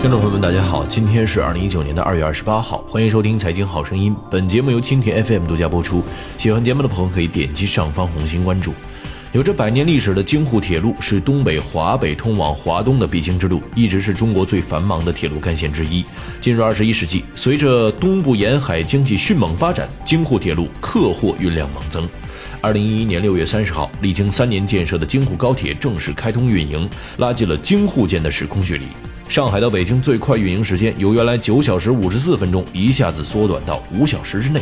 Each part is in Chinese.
听众朋友们，大家好，今天是二零一九年的二月二十八号，欢迎收听《财经好声音》。本节目由蜻蜓 FM 独家播出。喜欢节目的朋友可以点击上方红心关注。有着百年历史的京沪铁路是东北、华北通往华东的必经之路，一直是中国最繁忙的铁路干线之一。进入二十一世纪，随着东部沿海经济迅猛发展，京沪铁路客货运量猛增。二零一一年六月三十号，历经三年建设的京沪高铁正式开通运营，拉近了京沪间的时空距离。上海到北京最快运营时间由原来九小时五十四分钟一下子缩短到五小时之内，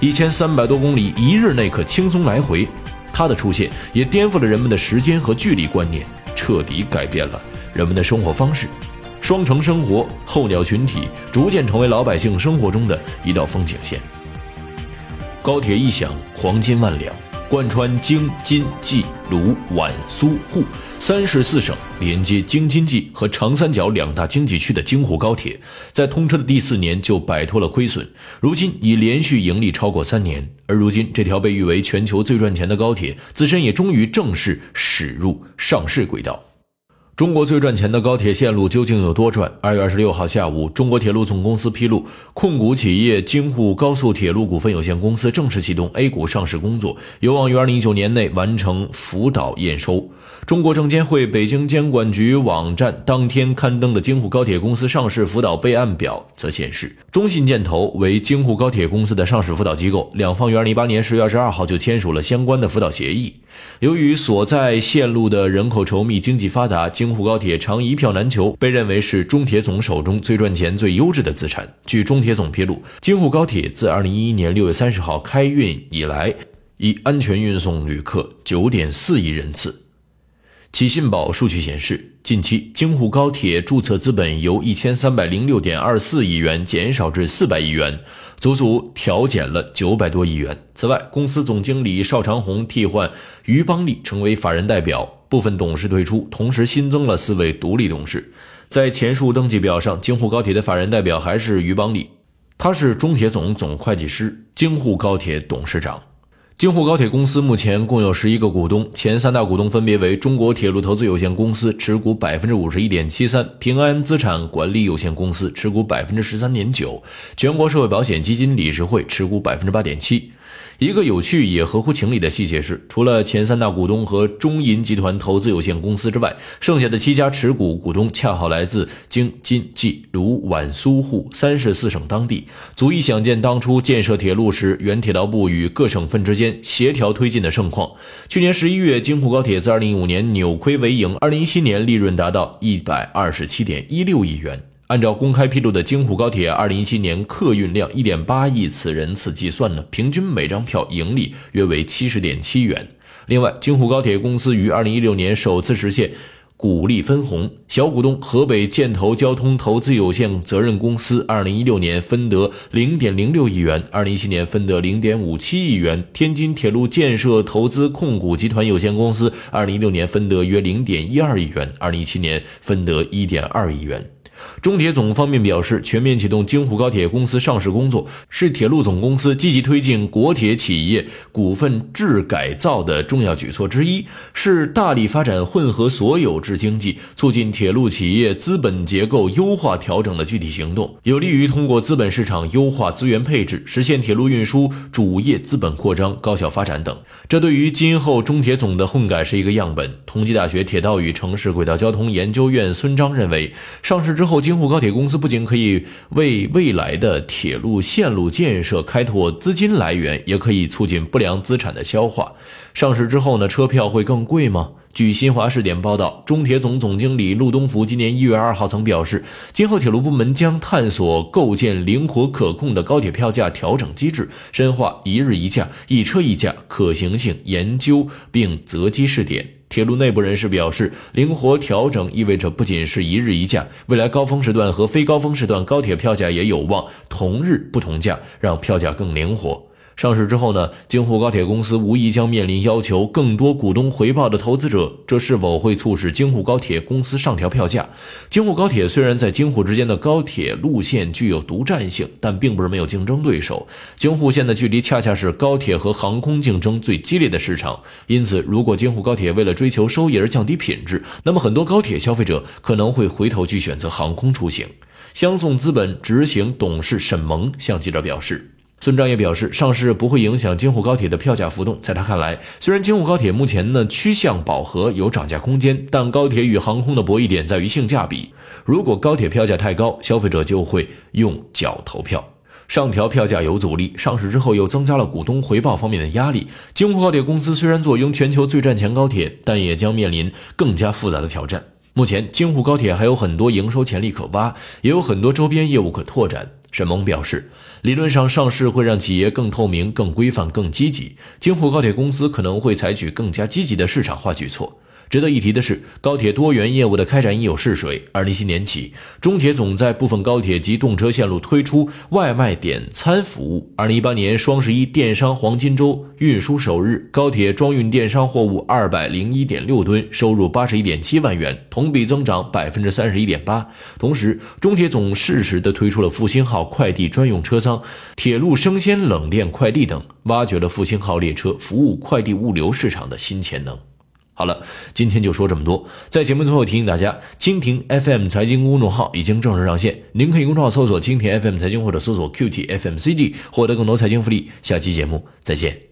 一千三百多公里一日内可轻松来回。它的出现也颠覆了人们的时间和距离观念，彻底改变了人们的生活方式。双城生活、候鸟群体逐渐成为老百姓生活中的一道风景线。高铁一响，黄金万两。贯穿京津冀鲁皖苏沪三市四省，连接京津冀和长三角两大经济区的京沪高铁，在通车的第四年就摆脱了亏损，如今已连续盈利超过三年。而如今，这条被誉为全球最赚钱的高铁，自身也终于正式驶入上市轨道。中国最赚钱的高铁线路究竟有多赚？二月二十六号下午，中国铁路总公司披露，控股企业京沪高速铁路股份有限公司正式启动 A 股上市工作，有望于二零一九年内完成辅导验收。中国证监会北京监管局网站当天刊登的京沪高铁公司上市辅导备案表则显示，中信建投为京沪高铁公司的上市辅导机构，两方于二零一八年十月二十二号就签署了相关的辅导协议。由于所在线路的人口稠密、经济发达，京沪高铁常一票难求，被认为是中铁总手中最赚钱、最优质的资产。据中铁总披露，京沪高铁自二零一一年六月三十号开运以来，已安全运送旅客九点四亿人次。其信宝数据显示，近期京沪高铁注册资本由一千三百零六点二四亿元减少至四百亿元，足足调减了九百多亿元。此外，公司总经理邵长红替换于邦利成为法人代表，部分董事退出，同时新增了四位独立董事。在前述登记表上，京沪高铁的法人代表还是于邦利，他是中铁总总会计师、京沪高铁董事长。京沪高铁公司目前共有十一个股东，前三大股东分别为中国铁路投资有限公司持股百分之五十一点七三，平安资产管理有限公司持股百分之十三点九，全国社会保险基金理事会持股百分之八点七。一个有趣也合乎情理的细节是，除了前三大股东和中银集团投资有限公司之外，剩下的七家持股股东恰好来自京津冀鲁皖苏沪三市四省当地，足以想见当初建设铁路时原铁道部与各省份之间协调推进的盛况。去年十一月，京沪高铁自二零一五年扭亏为盈，二零一七年利润达到一百二十七点一六亿元。按照公开披露的京沪高铁2017年客运量1.8亿次人次计算呢，平均每张票盈利约为70.7元。另外，京沪高铁公司于2016年首次实现股利分红，小股东河北建投交通投资有限责任公司2016年分得0.06亿元，2017年分得0.57亿元；天津铁路建设投资控股集团有限公司2016年分得约0.12亿元，2017年分得1.2亿元。中铁总方面表示，全面启动京沪高铁公司上市工作，是铁路总公司积极推进国铁企业股份制改造的重要举措之一，是大力发展混合所有制经济、促进铁路企业资本结构优化调整的具体行动，有利于通过资本市场优化资源配置，实现铁路运输主业资本扩张、高效发展等。这对于今后中铁总的混改是一个样本。同济大学铁道与城市轨道交通研究院孙章认为，上市之后。后京沪高铁公司不仅可以为未来的铁路线路建设开拓资金来源，也可以促进不良资产的消化。上市之后呢，车票会更贵吗？据新华视点报道，中铁总总经理陆东福今年一月二号曾表示，今后铁路部门将探索构建灵活可控的高铁票价调整机制，深化一日一价、一车一价可行性研究，并择机试点。铁路内部人士表示，灵活调整意味着不仅是一日一价，未来高峰时段和非高峰时段高铁票价也有望同日不同价，让票价更灵活。上市之后呢，京沪高铁公司无疑将面临要求更多股东回报的投资者，这是否会促使京沪高铁公司上调票价？京沪高铁虽然在京沪之间的高铁路线具有独占性，但并不是没有竞争对手。京沪线的距离恰恰是高铁和航空竞争最激烈的市场，因此，如果京沪高铁为了追求收益而降低品质，那么很多高铁消费者可能会回头去选择航空出行。相送资本执行董事沈萌向记者表示。孙章也表示，上市不会影响京沪高铁的票价浮动。在他看来，虽然京沪高铁目前呢趋向饱和，有涨价空间，但高铁与航空的博弈点在于性价比。如果高铁票价太高，消费者就会用脚投票，上调票价有阻力。上市之后又增加了股东回报方面的压力。京沪高铁公司虽然坐拥全球最赚钱高铁，但也将面临更加复杂的挑战。目前，京沪高铁还有很多营收潜力可挖，也有很多周边业务可拓展。沈萌表示，理论上上市会让企业更透明、更规范、更积极。京沪高铁公司可能会采取更加积极的市场化举措。值得一提的是，高铁多元业务的开展已有试水。二零一七年起，中铁总在部分高铁及动车线路推出外卖点餐服务。二零一八年双十一电商黄金周运输首日，高铁装运电商货物二百零一点六吨，收入八十一点七万元，同比增长百分之三十一点八。同时，中铁总适时的推出了复兴号快递专用车厢、铁路生鲜冷链快递等，挖掘了复兴号列车服务快递物流市场的新潜能。好了，今天就说这么多。在节目最后提醒大家，蜻蜓 FM 财经公众号已经正式上线，您可以公众号搜索“蜻蜓 FM 财经”或者搜索 “QT FMCG” 获得更多财经福利。下期节目再见。